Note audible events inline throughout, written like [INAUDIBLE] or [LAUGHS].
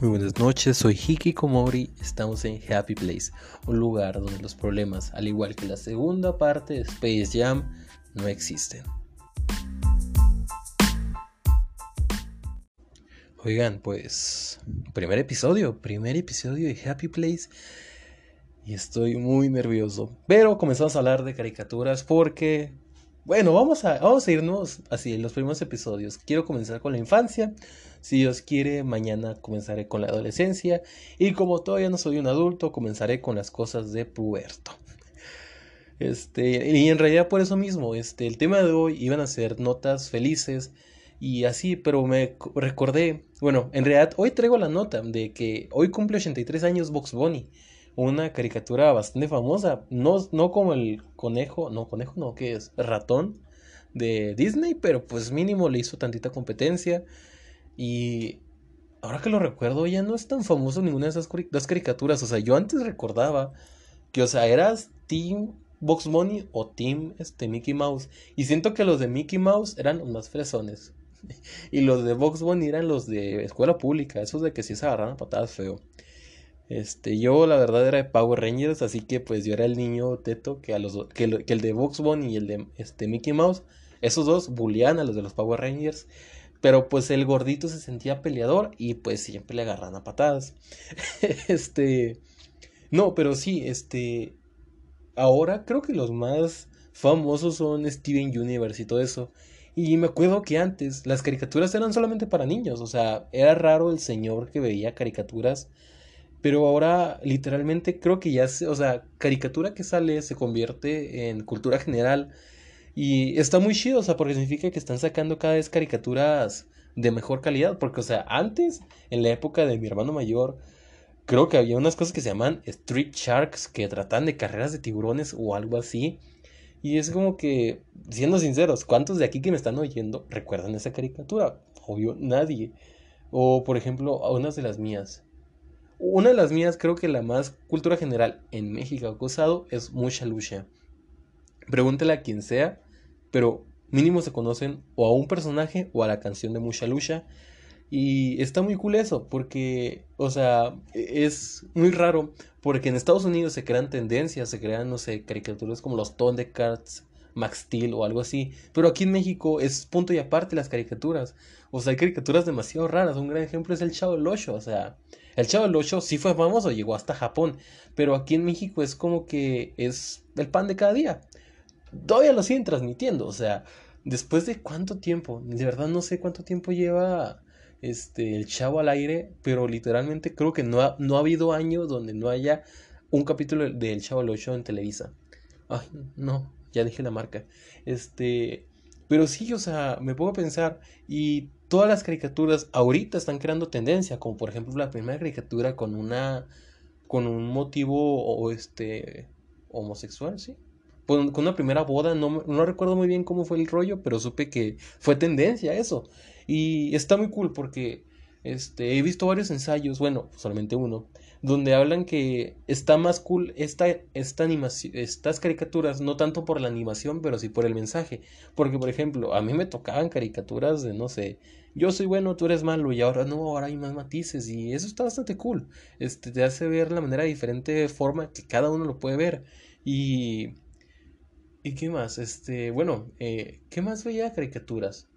Muy buenas noches, soy Hiki Komori, estamos en Happy Place, un lugar donde los problemas, al igual que la segunda parte de Space Jam, no existen. Oigan, pues, primer episodio, primer episodio de Happy Place y estoy muy nervioso. Pero comenzamos a hablar de caricaturas porque, bueno, vamos a, vamos a irnos así en los primeros episodios. Quiero comenzar con la infancia si Dios quiere, mañana comenzaré con la adolescencia y como todavía no soy un adulto, comenzaré con las cosas de puberto. [LAUGHS] Este, y en realidad por eso mismo, este, el tema de hoy iban a ser notas felices y así, pero me recordé, bueno, en realidad hoy traigo la nota de que hoy cumple 83 años Box Bunny, una caricatura bastante famosa, no, no como el conejo, no, conejo no, que es ratón de Disney, pero pues mínimo le hizo tantita competencia. Y ahora que lo recuerdo, ya no es tan famoso ninguna de esas dos caricaturas. O sea, yo antes recordaba que, o sea, eras Team Box Bunny o Team este, Mickey Mouse. Y siento que los de Mickey Mouse eran los más fresones. [LAUGHS] y los de Box Bunny eran los de escuela pública. Esos de que sí se agarran a patadas feo. Este, yo la verdad era de Power Rangers, así que pues yo era el niño teto que a los que, el de Box Bunny y el de este Mickey Mouse, esos dos bulían a los de los Power Rangers. Pero pues el gordito se sentía peleador y pues siempre le agarran a patadas. [LAUGHS] este. No, pero sí, este. Ahora creo que los más famosos son Steven Universe y todo eso. Y me acuerdo que antes las caricaturas eran solamente para niños. O sea, era raro el señor que veía caricaturas. Pero ahora literalmente creo que ya se, o sea, caricatura que sale se convierte en cultura general y está muy chido, o sea, porque significa que están sacando cada vez caricaturas de mejor calidad. Porque, o sea, antes, en la época de mi hermano mayor, creo que había unas cosas que se llaman Street Sharks que tratan de carreras de tiburones o algo así. Y es como que, siendo sinceros, ¿cuántos de aquí que me están oyendo recuerdan esa caricatura? Obvio, nadie. O, por ejemplo, unas de las mías. Una de las mías, creo que la más cultura general en México ha causado es Mucha Lucha. Pregúntale a quien sea pero mínimo se conocen o a un personaje o a la canción de Musha Lucha. Y está muy cool eso, porque, o sea, es muy raro, porque en Estados Unidos se crean tendencias, se crean, no sé, caricaturas como los Thundercats, Max o algo así, pero aquí en México es punto y aparte las caricaturas. O sea, hay caricaturas demasiado raras. Un gran ejemplo es el Chavo del Ocho. O sea, el Chavo del Ocho sí fue famoso, llegó hasta Japón, pero aquí en México es como que es el pan de cada día todavía lo siguen transmitiendo. O sea, después de cuánto tiempo, de verdad no sé cuánto tiempo lleva este el chavo al aire, pero literalmente creo que no ha, no ha habido año donde no haya un capítulo del Chavo al 8 en Televisa. Ay, no, ya dije la marca. Este, pero sí, o sea, me pongo a pensar y todas las caricaturas ahorita están creando tendencia, como por ejemplo la primera caricatura con una con un motivo o este homosexual, sí, con, una primera boda, no, no recuerdo muy bien cómo fue el rollo, pero supe que fue tendencia eso. Y está muy cool porque este, he visto varios ensayos, bueno, solamente uno, donde hablan que está más cool esta, esta animación, estas caricaturas, no tanto por la animación, pero sí por el mensaje. Porque, por ejemplo, a mí me tocaban caricaturas de, no sé, yo soy bueno, tú eres malo, y ahora no, ahora hay más matices, y eso está bastante cool. Este, te hace ver la manera diferente forma que cada uno lo puede ver. Y ¿Y qué más? Este, bueno, eh, ¿qué más veía caricaturas?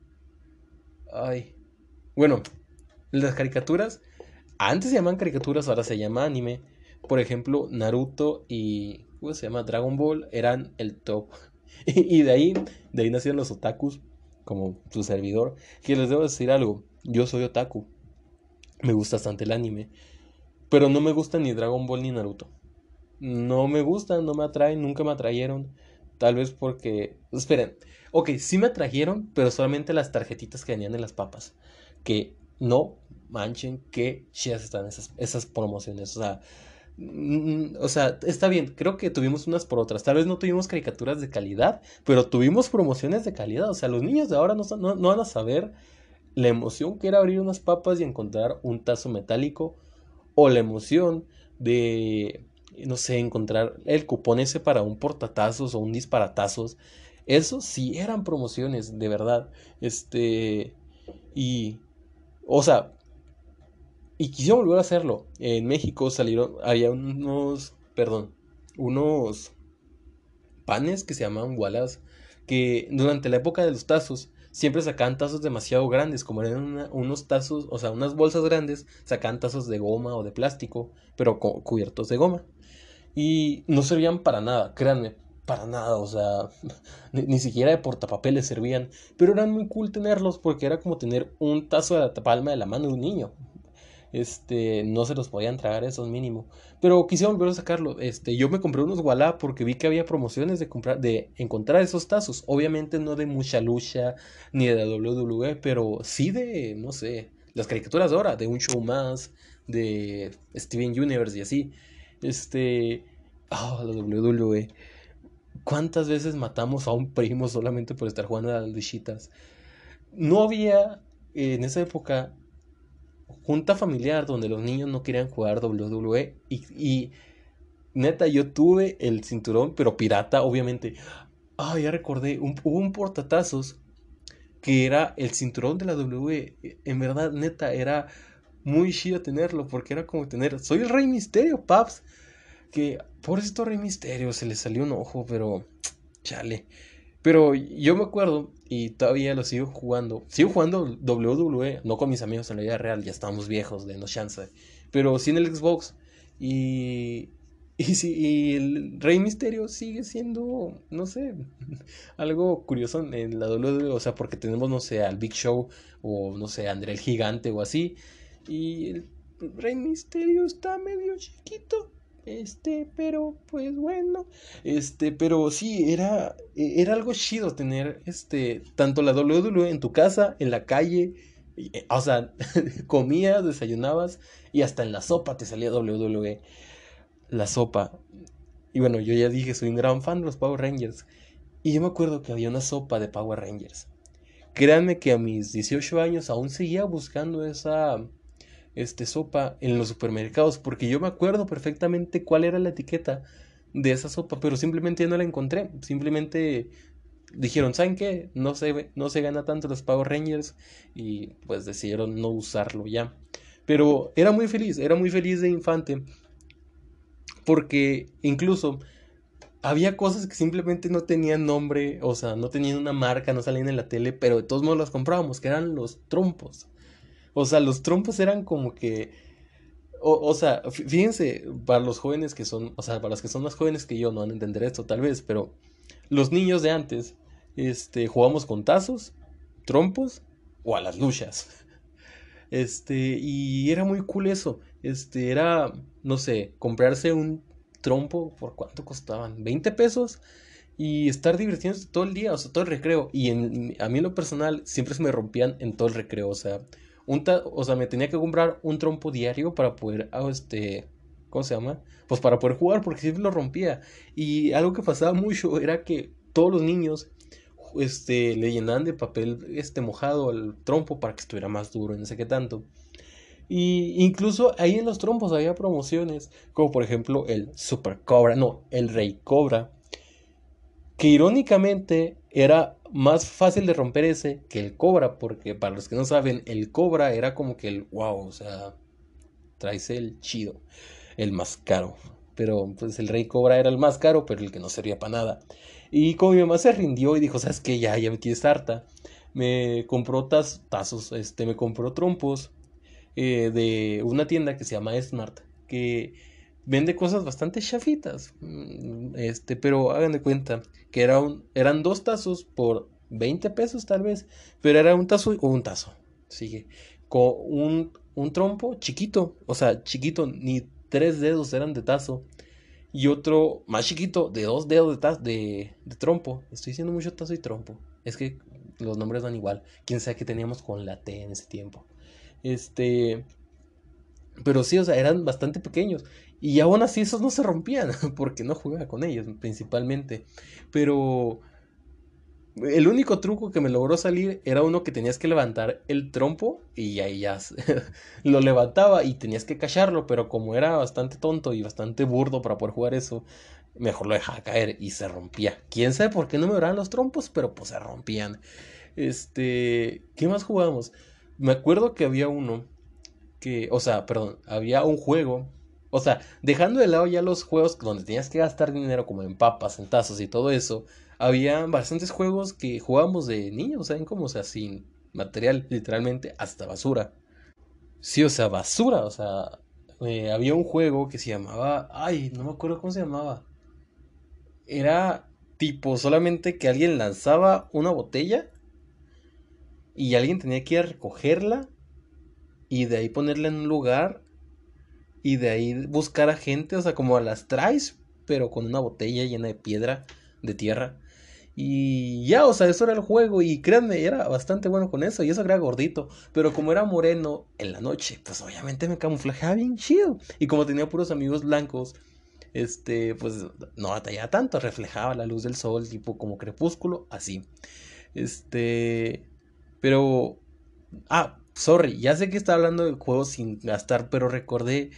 Ay. Bueno, las caricaturas, antes se llamaban caricaturas, ahora se llama anime. Por ejemplo, Naruto y, ¿cómo se llama? Dragon Ball eran el top. [LAUGHS] y de ahí, de ahí nacieron los otakus, como su servidor. Que les debo decir algo, yo soy otaku. Me gusta bastante el anime. Pero no me gusta ni Dragon Ball ni Naruto. No me gustan, no me atraen, nunca me atrayeron. Tal vez porque. Esperen. Ok, sí me atrajeron, pero solamente las tarjetitas que venían en las papas. Que no manchen que chidas están esas, esas promociones. O sea. Mm, o sea, está bien, creo que tuvimos unas por otras. Tal vez no tuvimos caricaturas de calidad, pero tuvimos promociones de calidad. O sea, los niños de ahora no, no, no van a saber la emoción que era abrir unas papas y encontrar un tazo metálico. O la emoción de no sé, encontrar el cupón ese para un portatazos o un disparatazos. Eso sí eran promociones, de verdad. Este. Y. O sea. y quisiera volver a hacerlo. En México salieron, había unos, perdón, unos panes que se llamaban walas, que durante la época de los tazos siempre sacaban tazos demasiado grandes, como eran unos tazos, o sea, unas bolsas grandes, sacaban tazos de goma o de plástico, pero cubiertos de goma. Y no servían para nada, créanme, para nada, o sea, [LAUGHS] ni, siquiera de portapapeles servían, pero eran muy cool tenerlos porque era como tener un tazo de la palma de la mano de un niño. Este, no se los podían tragar esos mínimo. Pero quise volver a sacarlo. Este, yo me compré unos Walla porque vi que había promociones de comprar, de encontrar esos tazos. Obviamente no de mucha lucha ni de WWE, pero sí de, no sé, las caricaturas de ahora, de un show más, de Steven Universe y así. Este, ah, la WWE. ¿Cuántas veces matamos a un primo solamente por estar jugando a las luchitas? No había en esa época junta familiar donde los niños no querían jugar WWE y, neta yo tuve el cinturón pero pirata obviamente. Ah, ya recordé, un, hubo un portatazos que era el cinturón de la WWE. En verdad, neta, era muy chido tenerlo porque era como tener, soy el Rey Misterio, paps. Que por esto Rey Misterio se le salió un ojo, pero chale. Pero yo me acuerdo y todavía lo sigo jugando. Sigo jugando WWE, no con mis amigos en la vida real, ya estamos viejos de no chance. Pero sí en el Xbox. Y, [LAUGHS] y, sí, y el Rey Misterio sigue siendo, no sé, [LAUGHS] algo curioso en la WWE. O sea, porque tenemos, no sé, al Big Show o no sé, André el Gigante o así. Y el Rey Misterio está medio chiquito. Este, pero pues bueno, este, pero sí, era, e, era algo chido tener, este, tanto la WWE en tu casa, en la calle, eh, o sea, [LAUGHS] comías, desayunabas y hasta en la sopa te salía WWE, la sopa. Y bueno, yo ya dije, soy un gran fan de los Power Rangers. Y yo me acuerdo que había una sopa de Power Rangers. Créanme que a mis 18 años aún seguía buscando esa este, sopa en los supermercados, porque yo me acuerdo perfectamente cuál era la etiqueta de esa sopa, pero simplemente no la encontré. Simplemente dijeron, ¿saben qué? No se, no se gana tanto los Power Rangers y pues decidieron no usarlo ya. Pero era muy feliz, era muy feliz de infante, porque incluso había cosas que simplemente no tenían nombre, o sea, no tenían una marca, no salían en la tele, pero de todos modos las comprábamos, que eran los trompos. O sea, los trompos eran como que... O, sea, fíjense, para los jóvenes que son, o sea, para los que son más jóvenes que yo no van a entender esto tal vez, pero los niños de antes, este, jugamos con tazos, trompos o a las luchas. [LAUGHS] Este, y era muy cool eso. Este, era, no sé, comprarse un trompo, ¿por cuánto costaban? ¿20 pesos? Y estar divirtiéndose todo el día, o sea, todo el recreo. Y en, a mí en lo personal siempre se me rompían en todo el recreo, o sea, o sea, me tenía que comprar un trompo diario para poder, ah, este, ¿cómo se llama? Pues para poder jugar, porque siempre lo rompía. Y algo que pasaba [LAUGHS] mucho era que todos los niños, este, le llenaban de papel, este, mojado al trompo para que estuviera más duro, no sé qué tanto. Y incluso ahí en los trompos había promociones, como por ejemplo el Super Cobra, no, el Rey Cobra, que irónicamente era más fácil de romper ese que el Cobra, porque para los que no saben, el Cobra era como que el wow, o sea, traes el chido, el más caro. Pero pues el Rey Cobra era el más caro, pero el que no servía para nada. Y como mi mamá se rindió y dijo, ¿sabes qué? Ya, ya me quieres harta. Me compró tazos, este, me compró trompos eh, de una tienda que se llama Smart, que vende cosas bastante chafitas. Mm, este, pero hagan de cuenta que era un, eran dos tazos por 20 pesos tal vez, pero era un tazo o un tazo. Sigue. Con un, un trompo chiquito, o sea, chiquito, ni tres dedos eran de tazo. Y otro más chiquito, de dos dedos de, de, de trompo. Estoy diciendo mucho tazo y trompo. Es que los nombres van igual. Quién sabe qué teníamos con la T en ese tiempo. Este. Pero sí, o sea, eran bastante pequeños. Y aún así esos no se rompían, [LAUGHS] porque no jugaba con ellos principalmente. Pero el único truco que me logró salir era uno que tenías que levantar el trompo y ahí ya [LAUGHS] lo levantaba y tenías que cacharlo, pero como era bastante tonto y bastante burdo para poder jugar eso, mejor lo dejaba caer y se rompía. Quién sabe por qué no me duraban los trompos, pero pues se rompían. Este, ¿qué más jugamos? Me acuerdo que había uno que, o sea, perdón, había un juego, o sea, dejando de lado ya los juegos donde tenías que gastar dinero como en papas, en tazos y todo eso, había bastantes juegos que jugábamos de niños, ¿saben cómo? O sea, sin material, literalmente, hasta basura. Sí, o sea, basura, o sea, eh, había un juego que se llamaba, ay, no me acuerdo cómo se llamaba. Era tipo solamente que alguien lanzaba una botella y alguien tenía que ir a recogerla y de ahí ponerla en un lugar y de ahí buscar a gente, o sea, como a las traes, pero con una botella llena de piedra, de tierra. Y ya, o sea, eso era el juego. Y créanme, era bastante bueno con eso. Y eso era gordito. Pero como era moreno en la noche, pues obviamente me camuflajeaba bien chido. Y como tenía puros amigos blancos, este, pues no batallaba tanto. Reflejaba la luz del sol, tipo como crepúsculo, así. Este, pero, ah, sorry, ya sé que estaba hablando del juego sin gastar, pero recordé.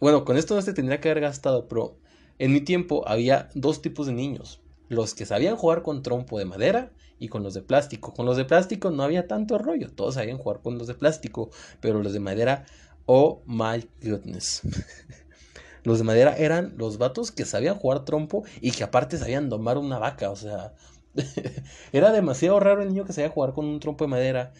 Bueno, con esto no se tendría que haber gastado, pero en mi tiempo había dos tipos de niños los que sabían jugar con trompo de madera y con los de plástico. Con los de plástico no había tanto rollo, todos sabían jugar con los de plástico, pero los de madera, oh my goodness. [LAUGHS] los de madera eran los vatos que sabían jugar trompo y que aparte sabían domar una vaca, o sea, [LAUGHS] era demasiado raro el niño que sabía jugar con un trompo de madera.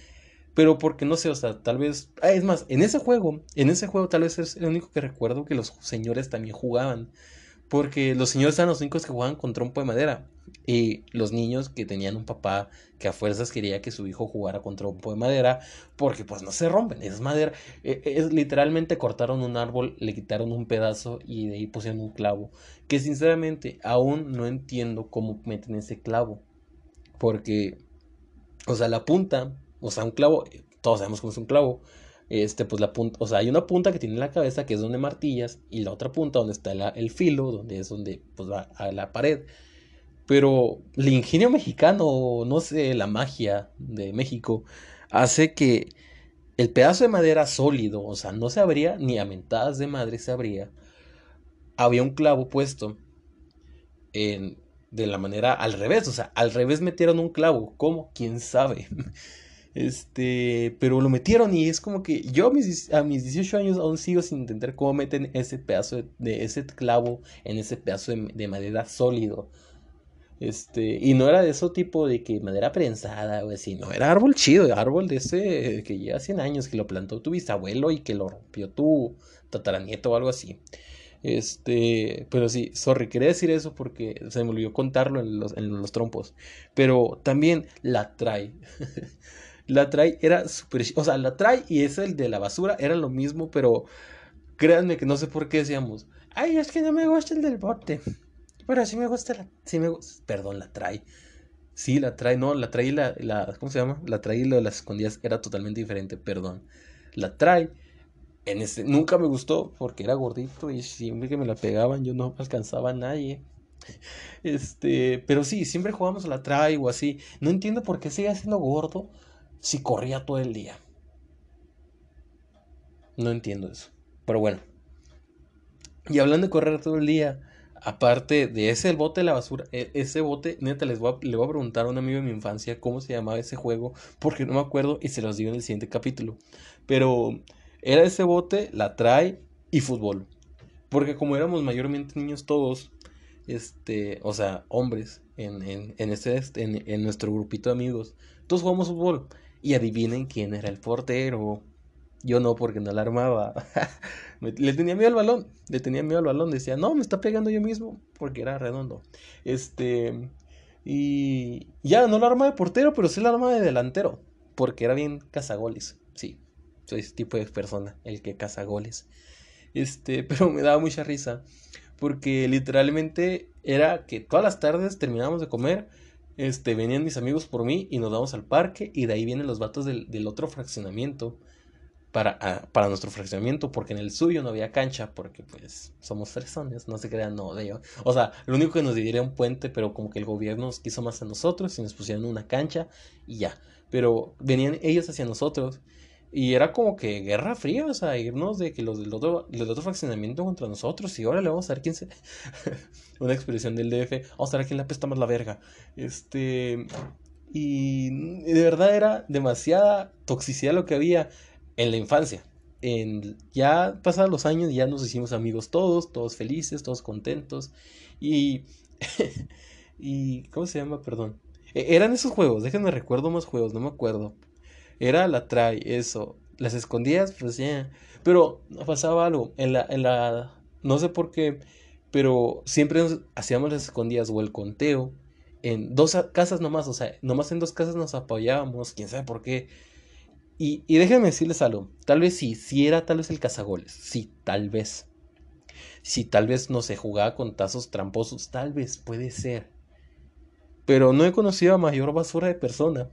Pero porque no sé, o sea, tal vez. Ah, es más, en ese juego, en ese juego tal vez es el único que recuerdo que los señores también jugaban. Porque los señores eran los únicos que jugaban con trompo de madera. Y los niños que tenían un papá que a fuerzas quería que su hijo jugara con trompo de madera. Porque pues no se rompen, es madera. E, e, es, literalmente cortaron un árbol, le quitaron un pedazo y de ahí pusieron un clavo. Que sinceramente aún no entiendo cómo meten ese clavo. Porque, o sea, la punta, o sea, un clavo, todos sabemos cómo es un clavo este, pues la punta, o sea, hay una punta que tiene la cabeza que es donde martillas y la otra punta donde está el filo, donde es donde pues va a la pared. Pero el ingenio mexicano, no sé, la magia de México, hace que el pedazo de madera sólido, o sea, no se abría ni a mentadas de madre se abría. Había un clavo puesto en, de la manera al revés, o sea, al revés metieron un clavo. ¿Cómo? ¿Quién sabe? [LAUGHS] Este, pero lo metieron y es como que yo a mis, mis 18 años aún sigo sin entender cómo meten ese pedazo de, ese clavo en ese pedazo de, madera sólido. Este, y no era de ese tipo de que madera prensada o así, no, era árbol chido, árbol de ese que lleva 100 años, que lo plantó tu bisabuelo y que lo rompió tu tataranieto o algo así. Este, pero sí, sorry, quería decir eso porque se me olvidó contarlo en los, en los trompos. Pero también la trae. [LAUGHS] La trae era súper... O sea, la trae y es el de la basura era lo mismo, pero créanme que no sé por qué decíamos, ay, es que no me gusta el del bote. Pero sí me gusta la... Sí me Perdón, la trae. Sí, la trae, no, la trae y la. ¿Cómo se llama? La trae y lo de las escondidas era totalmente diferente, perdón. La trae. En ese, nunca me gustó porque era gordito y siempre que me la pegaban yo no alcanzaba a nadie. [LAUGHS] Este, pero sí, siempre jugamos a la trae o así. No entiendo por qué sigue siendo gordo si corría todo el día? No entiendo eso. Pero bueno. Y hablando de correr todo el día, aparte de ese bote de la basura, e, ese bote, neta, les voy a, le voy a preguntar a un amigo de mi infancia cómo se llamaba ese juego, porque no me acuerdo y se los digo en el siguiente capítulo. Pero era ese bote, la trae y fútbol. Porque como éramos mayormente niños todos, este, o sea, hombres, en, en, en, este, en, en nuestro grupito de amigos, todos jugamos fútbol. Y adivinen quién era el portero. Yo no, porque no la armaba. [LAUGHS] le tenía miedo al balón. Le tenía miedo al balón. Decía, no, me está pegando yo mismo. Porque era redondo. Este. Y ya no la arma de portero, pero sí la arma de delantero. Porque era bien cazagoles. Sí, soy ese tipo de persona, el que caza goles. Este, [LAUGHS] pero me daba mucha risa. Porque literalmente era que todas las tardes terminábamos de comer este, venían mis amigos por mí y nos vamos al parque y de ahí vienen los vatos del, del otro fraccionamiento para, ah, para nuestro fraccionamiento porque en el suyo no había cancha porque pues somos fresones, no se crean, no, de. O sea, lo único que nos dividiría un puente, pero como que el gobierno nos quiso más a nosotros y nos pusieron una cancha y ya. Pero venían ellos hacia nosotros y era como que guerra fría, o sea, irnos de que los del otro, del otro fraccionamiento contra nosotros. Y ahora le vamos a ver quién se. [LAUGHS] Una expresión del DF. Vamos a ver quién le apesta más la verga. Este. Y de verdad era demasiada toxicidad lo que había en la infancia. en, ya pasados los años, ya nos hicimos amigos todos, todos felices, todos contentos. Y, [LAUGHS] y, ¿cómo se llama? Perdón. E, eran esos juegos, déjenme recuerdo más juegos, no me acuerdo. Era la try, eso. Las escondidas, pues ya. Pero pasaba algo. En la, en la. No sé por qué. Pero siempre hacíamos las escondidas o el conteo. En dos casas nomás. O sea, nomás en dos casas nos apoyábamos. Quién sabe por qué. Y, y déjenme decirles algo. Tal vez sí. Sí era tal vez el cazagoles. Sí, tal vez. Si tal vez no se jugaba con tazos tramposos. Tal vez puede ser. Pero no he conocido a mayor basura de persona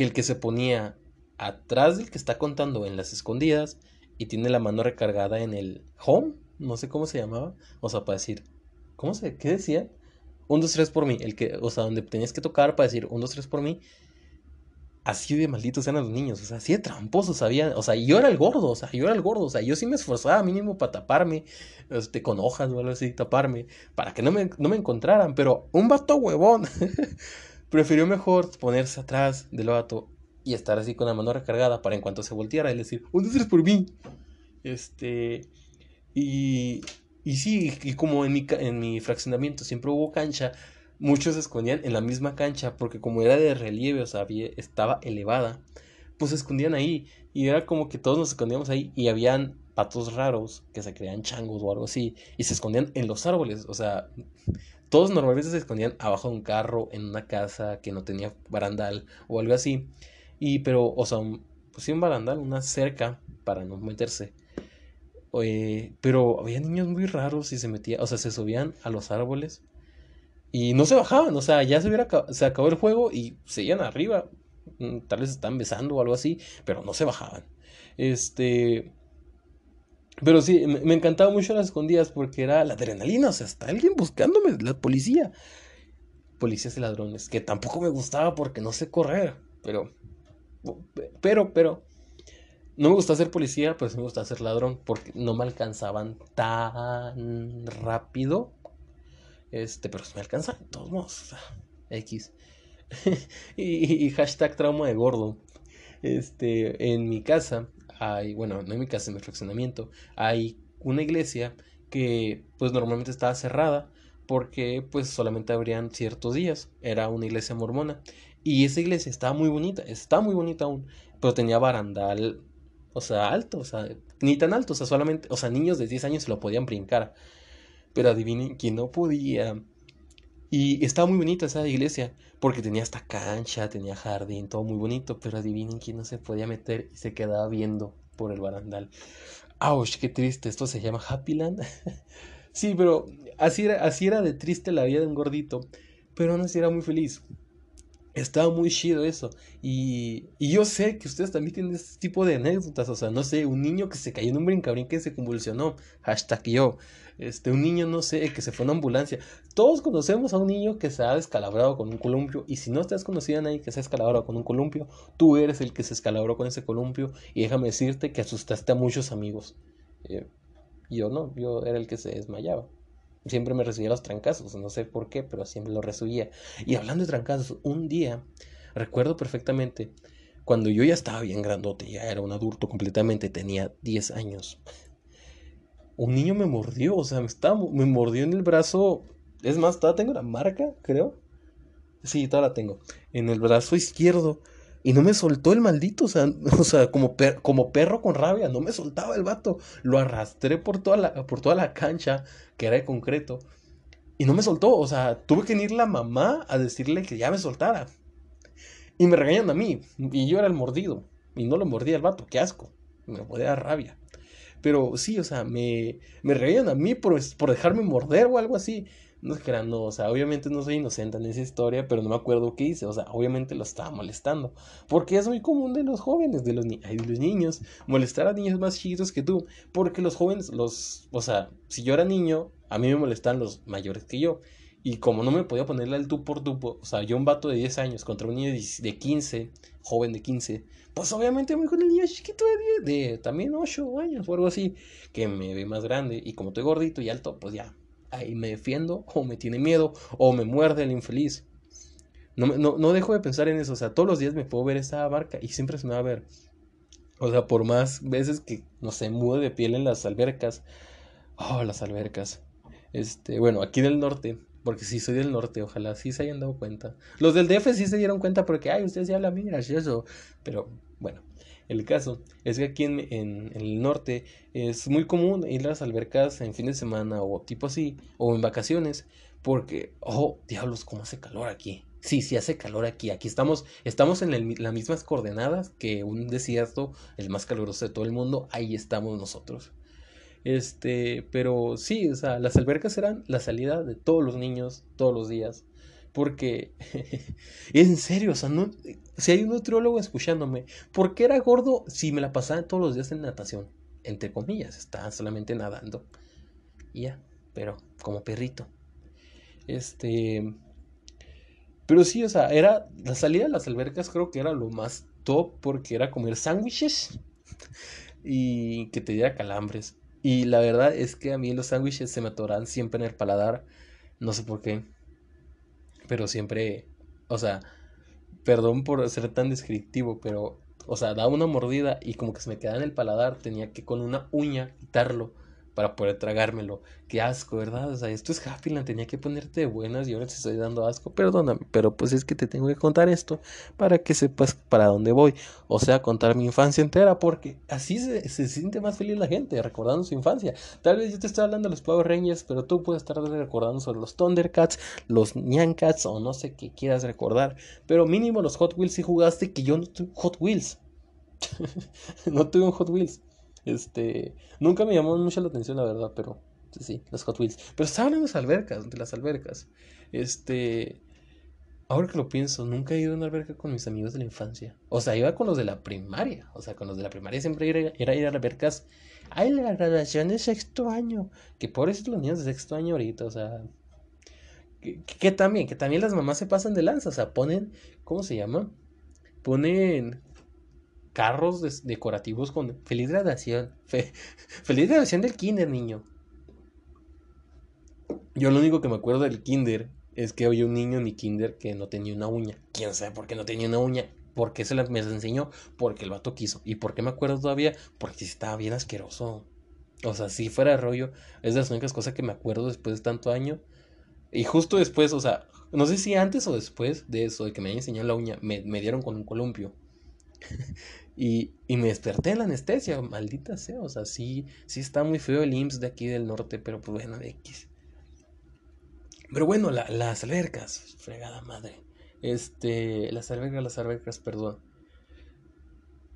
que el que se ponía atrás del que está contando en las escondidas y tiene la mano recargada en el home, no sé cómo se llamaba, o sea, para decir, ¿cómo se, qué decía? Un, dos, tres por mí, el que, o sea, donde tenías que tocar para decir un, dos, tres por mí, así de malditos eran los niños, o sea, así de tramposos sabían, o sea, yo era el gordo, o sea, yo era el gordo, o sea, yo sí me esforzaba mínimo para taparme, este, con hojas o algo así, taparme, para que no me, no me encontraran, pero un vato huevón [LAUGHS] prefirió mejor ponerse atrás del vato y estar así con la mano recargada para en cuanto se volteara y decir, un dos, por mí. Este, y, y sí, y como en mi, en mi fraccionamiento siempre hubo cancha, muchos se escondían en la misma cancha porque como era de relieve, o sea, estaba elevada, pues se escondían ahí y era como que todos nos escondíamos ahí y habían patos raros que se creían changos o algo así y se escondían en los árboles, o sea, todos normalmente se escondían abajo de un carro, en una casa que no tenía barandal o algo así. Y pero, o sea, pues un barandal, una cerca para no meterse. pero había niños muy raros y se metían, o sea, se subían a los árboles y no se bajaban, o sea, ya se hubiera se acabó el juego y seguían arriba. Mm, tal vez estaban besando o algo así, pero no se bajaban. Este, pero sí, me, encantaba mucho las escondidas porque era la adrenalina, o sea, está alguien buscándome, la policía. Policías y ladrones, que tampoco me gustaba porque no sé correr, pero, pero, pero, no me gusta ser policía, pero sí me gusta ser ladrón porque no me alcanzaban tan rápido. Este, pero me alcanzan, de todos modos, X. [LAUGHS] y, y hashtag trauma de gordo. Este, en mi casa hay, bueno, no en mi casa, en mi fraccionamiento, hay una iglesia que pues normalmente estaba cerrada porque pues solamente abrían ciertos días, era una iglesia mormona y esa iglesia estaba muy bonita, está muy bonita aún, pero tenía barandal, o sea, alto, o sea, ni tan alto, o sea, solamente, o sea, niños de 10 años se lo podían brincar, pero adivinen quién no podía. Y estaba muy bonita esa iglesia, porque tenía hasta cancha, tenía jardín, todo muy bonito, pero adivinen quién no se podía meter y se quedaba viendo por el barandal. ¡Auch! ¡Qué triste! Esto se llama Happyland. [LAUGHS] sí, pero así era, así era de triste la vida de un gordito, pero aún así era muy feliz. Estaba muy chido eso. Y, y, yo sé que ustedes también tienen este tipo de anécdotas. O sea, no sé, un niño que se cayó en un brincabrín que se convulsionó. Hashtag yo. Este, un niño, no sé, que se fue a una ambulancia. Todos conocemos a un niño que se ha descalabrado con un columpio. Y si no te has conocido a nadie que se ha descalabrado con un columpio, tú eres el que se escalabró con ese columpio. Y déjame decirte que asustaste a muchos amigos. Eh, yo no, yo era el que se desmayaba. Siempre me recibía los trancazos, no sé por qué, pero siempre lo recibía. Y hablando de trancazos, un día, recuerdo perfectamente, cuando yo ya estaba bien grandote, ya era un adulto completamente, tenía 10 años. Un niño me mordió, o sea, me, estaba, me mordió en el brazo. Es más, todavía tengo la marca, creo. Sí, todavía la tengo. En el brazo izquierdo. Y no me soltó el maldito, o sea, [LAUGHS] o sea como, como perro con rabia, no me soltaba el vato. Lo arrastré por toda, la, por toda la cancha, que era de concreto, y no me soltó, o sea, tuve que ir la mamá a decirle que ya me soltara. Y me regañan a mí, y yo era el mordido, y no lo mordía el vato, qué asco, me podía dar rabia. Pero sí, o sea, me, me regañan a mí por, por dejarme morder o algo así. No es que era, no, o sea, obviamente no soy inocente en esa historia, pero no me acuerdo qué hice, o sea, obviamente lo estaba molestando, porque es muy común de los jóvenes, de los, de los niños, molestar a niños más chiquitos que tú, porque los jóvenes, los, o sea, si yo era niño, a mí me molestan los mayores que yo, y como no me podía ponerle al tú por tú, o sea, yo un vato de 10 años contra un niño de 15, joven de 15, pues obviamente voy con el niño chiquito de, 10, de también 8 años o algo así, que me ve más grande, y como estoy gordito y alto, pues ya, ahí me defiendo, [LAUGHS] o me tiene miedo, o me muerde el infeliz. No, no, no dejo de pensar en eso, o sea, todos los días me puedo ver esa barca y siempre se me va a ver. O sea, por más veces que, no sé, mude de piel en las albercas. Oh, las albercas. Este, bueno, aquí del norte, porque sí soy del norte, ojalá sí se hayan dado cuenta. Los del DF sí se dieron cuenta porque, ay, ustedes ya hablan bien gracioso. Pero, bueno, el caso es que aquí en, el norte es muy común ir a las albercas en fin de semana o tipo así, o en vacaciones, porque, oh, diablos, cómo hace calor aquí. Sí, sí hace calor aquí. Aquí estamos, estamos en las mismas coordenadas que un desierto, el más caluroso de todo el mundo. Ahí estamos nosotros. Este, pero sí, o sea, las albercas eran la salida de todos los niños todos los días. Porque, [LAUGHS] en serio, o sea, no, si hay un nutriólogo escuchándome, ¿por qué era gordo si me la pasaba todos los días en natación? Entre comillas, estaba solamente nadando. Y ya, pero como perrito. Este, pero sí, o sea, era la salida de las albercas creo que era lo más top porque era comer sándwiches y que te diera calambres. Y la verdad es que a mí los sándwiches se me atoran siempre en el paladar, no sé por qué, pero siempre, o sea, perdón por ser tan descriptivo, pero, o sea, daba una mordida y como que se me quedaba en el paladar, tenía que con una uña quitarlo para poder tragármelo. Qué asco, ¿verdad? O sea, esto es Happyland, tenía que ponerte de buenas y ahora te estoy dando asco. Perdóname, pero pues es que te tengo que contar esto para que sepas para dónde voy. O sea, contar mi infancia entera, porque así se, se siente más feliz la gente, recordando su infancia. Tal vez yo te estoy hablando de los Power Rangers, pero tú puedes estar recordando sobre los Thundercats, los Nyan Cats o no sé qué quieras recordar. Pero mínimo los Hot Wheels si jugaste, que yo no tuve Hot Wheels. [LAUGHS] no tuve un Hot Wheels. Este, nunca me llamó mucho la atención, la verdad, pero sí, los Hot Wheels. Pero estaban en las albercas, de las albercas. Este, ahora que lo pienso, nunca he ido a una alberca con mis amigos de la infancia. O sea, iba con los de la primaria. O sea, con los de la primaria siempre era, ir a albercas. Ay, la graduación de sexto año. Que pobres los niños de sexto año ahorita, o sea. Que, que, también, que también las mamás se pasan de lanza. O sea, ponen, ¿cómo se llama? Ponen carros decorativos con feliz graduación. [LAUGHS] feliz graduación del kinder, niño. Yo lo único que me acuerdo del kinder es que había un niño en mi kinder que no tenía una uña. ¿Quién sabe por qué no tenía una uña? ¿Por qué se la me enseñó? Porque el vato quiso. ¿Y por qué me acuerdo todavía? Porque estaba bien asqueroso. O sea, si fuera rollo, es de las únicas cosas que me acuerdo después de tanto año. Y justo después, o sea, no sé si antes o después de eso, de que me hayan enseñado la uña, me dieron con un columpio. [LAUGHS] Y, y, me desperté en la anestesia, maldita sea, o sea, sí, sí está muy feo el IMSS de aquí del norte, pero pues bueno, X. Pero bueno, las albercas, fregada madre. Este, las albercas, las albercas, perdón.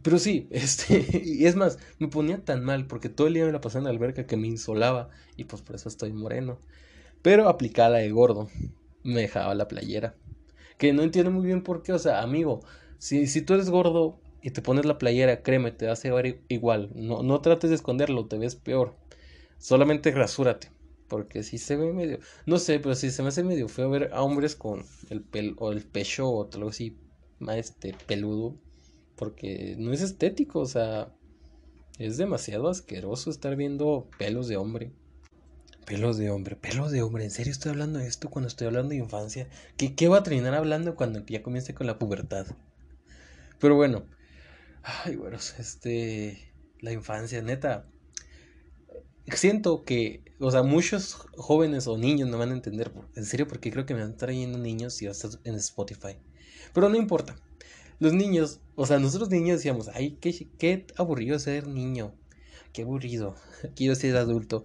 Pero sí, [LAUGHS] este, y es más, me ponía tan mal porque todo el día me la pasaba en la alberca que me insolaba y pues por eso estoy moreno. Pero aplicada de gordo, me dejaba la playera. Que no entiendo muy bien por qué, o sea, amigo, si, si tú eres gordo y te pones la playera, créeme, te vas a ver igual. No, no trates de esconderlo, te ves peor. Solamente rasúrate. Porque si se ve medio. No sé, pero si se me hace medio feo ver a hombres con el pel o el pecho o algo así, este, peludo. Porque no es estético, o sea. Es demasiado asqueroso estar viendo pelos de hombre. Pelos de hombre, pelos de hombre. ¿En serio estoy hablando de esto cuando estoy hablando de infancia? ¿Qué, qué voy a terminar hablando cuando ya comience con la pubertad? Pero bueno. Ay, bueno, este. La infancia, neta. Siento que, o sea, muchos jóvenes o niños no van a entender. En serio, porque creo que me van trayendo niños y estar en Spotify. Pero no importa. Los niños, o sea, nosotros niños decíamos, ay, qué, qué aburrido ser niño. Qué aburrido. [LAUGHS] Quiero ser adulto.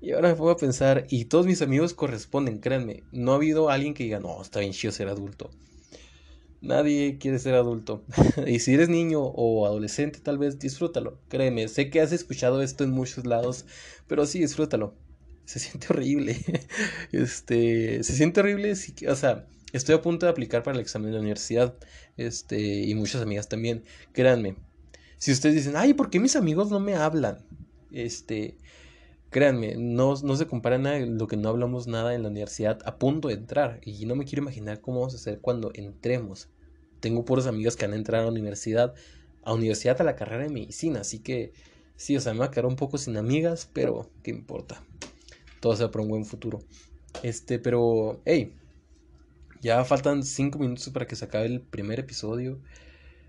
Y ahora me pongo a pensar, y todos mis amigos corresponden, créanme. No ha habido alguien que diga, no, está bien chido ser adulto. Nadie quiere ser adulto. [LAUGHS] y si eres niño o adolescente, tal vez disfrútalo. Créeme, sé que has escuchado esto en muchos lados, pero sí, disfrútalo. Se siente horrible. [LAUGHS] este, se siente horrible, si, o sea, estoy a punto de aplicar para el examen de la universidad. Este, y muchas amigas también. Créanme. Si ustedes dicen, ay, ¿por qué mis amigos no me hablan? Este, Créanme, no, no se compara nada lo que no hablamos nada en la universidad a punto de entrar. Y no me quiero imaginar cómo vamos a hacer cuando entremos. Tengo puros amigos que han entrado a la universidad, a universidad a la carrera de medicina. Así que sí, o sea, me va a quedar un poco sin amigas, pero ¿qué importa? Todo sea para un buen futuro. Este, pero, hey, ya faltan cinco minutos para que se acabe el primer episodio.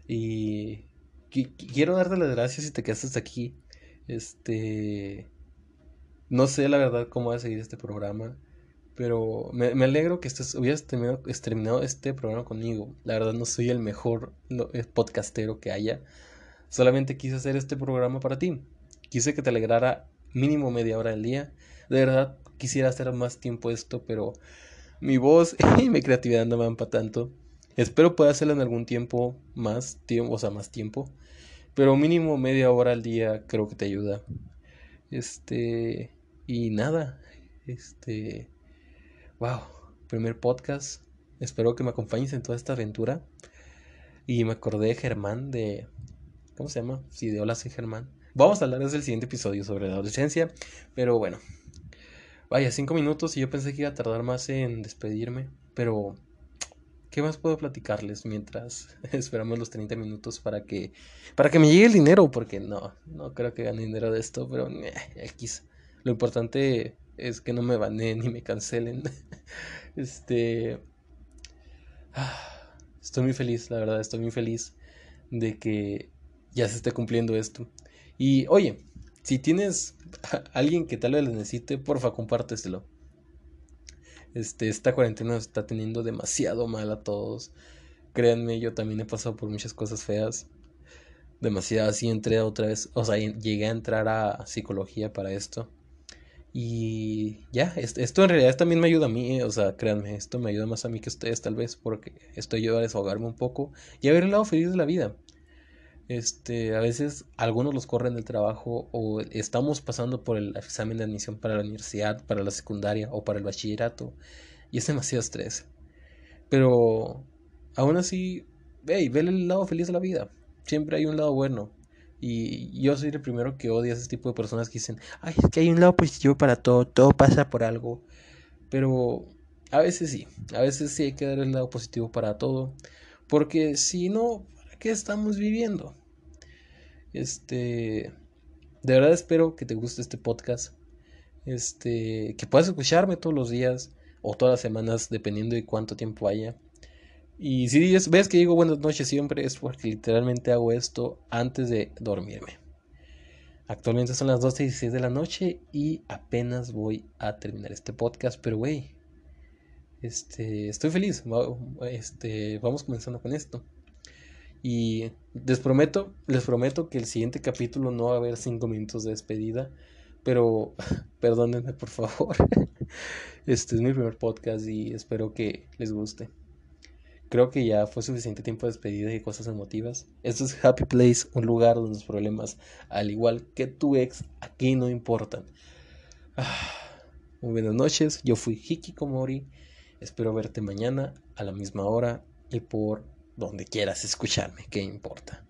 Y quiero darte las gracias si te quedaste hasta aquí. Este. No sé la verdad cómo va a seguir este programa. Pero me, alegro que estés, hubieras terminado, este programa conmigo. La verdad no soy el mejor eh, podcastero que haya. Solamente quise hacer este programa para ti. Quise que te alegrara mínimo media hora al día. De verdad quisiera hacer más tiempo esto, pero mi voz [LAUGHS] y mi creatividad no van para tanto. Espero pueda hacerlo en algún tiempo más tiempo, o sea, más tiempo. Pero mínimo media hora al día creo que te ayuda. Este. Y nada. Este. Wow. Primer podcast. Espero que me acompañes en toda esta aventura. Y me acordé de Germán de. ¿Cómo se llama? Sí, de Hola, soy Germán. Vamos a hablar desde el siguiente episodio sobre la adolescencia. Pero bueno. Vaya, cinco minutos y yo pensé que iba a tardar más en despedirme. Pero ¿Qué más puedo platicarles mientras [LAUGHS] esperamos los 30 minutos para que para que me llegue el dinero? Porque no, no creo que gane dinero de esto, pero X. Lo importante es que no me baneen ni me cancelen. [LAUGHS] este [SIGHS] estoy muy feliz, la verdad, estoy muy feliz de que ya se esté cumpliendo esto. Y oye, si tienes [LAUGHS] alguien que tal vez lo necesite, porfa, compárteselo. Este, esta cuarentena nos está teniendo demasiado mal a todos. Créanme, yo también he pasado por muchas cosas feas. Demasiado así entré otra vez, o sea, llegué a entrar a psicología para esto. Y ya, esto en realidad también me ayuda a mí, o sea, créanme, esto me ayuda más a mí que a ustedes tal vez, porque estoy yo a desahogarme un poco y a ver el lado feliz de la vida. Este, a veces algunos los corren del trabajo o estamos pasando por el examen de admisión para la universidad, para la secundaria o para el bachillerato y es demasiado estrés. Pero aún así, hey, ve el lado feliz de la vida. Siempre hay un lado bueno. Y yo soy el primero que odia a ese tipo de personas que dicen, ay, es que hay un lado positivo para todo, todo pasa por algo. Pero a veces sí, a veces sí hay que dar el lado positivo para todo. Porque si no, ¿qué estamos viviendo? Este, de verdad espero que te guste este podcast. Este, que puedas escucharme todos los días o todas las semanas, dependiendo de cuánto tiempo haya. Y si ves que digo buenas noches siempre, es porque literalmente hago esto antes de dormirme. Actualmente son las 12 y 16 de la noche y apenas voy a terminar este podcast, pero güey, este, estoy feliz. Este, vamos comenzando con esto. Y les prometo, les prometo que el siguiente capítulo no va a haber cinco minutos de despedida. Pero [LAUGHS] perdónenme por favor. [LAUGHS] Este es mi primer podcast y espero que les guste. Creo que ya fue suficiente tiempo de despedida y cosas emotivas. Esto es Happy Place, un lugar donde los problemas, al igual que tu ex, aquí no importan. Ah, muy buenas noches, yo fui Hikikomori. Espero verte mañana a la misma hora y por donde quieras escucharme, ¿qué importa?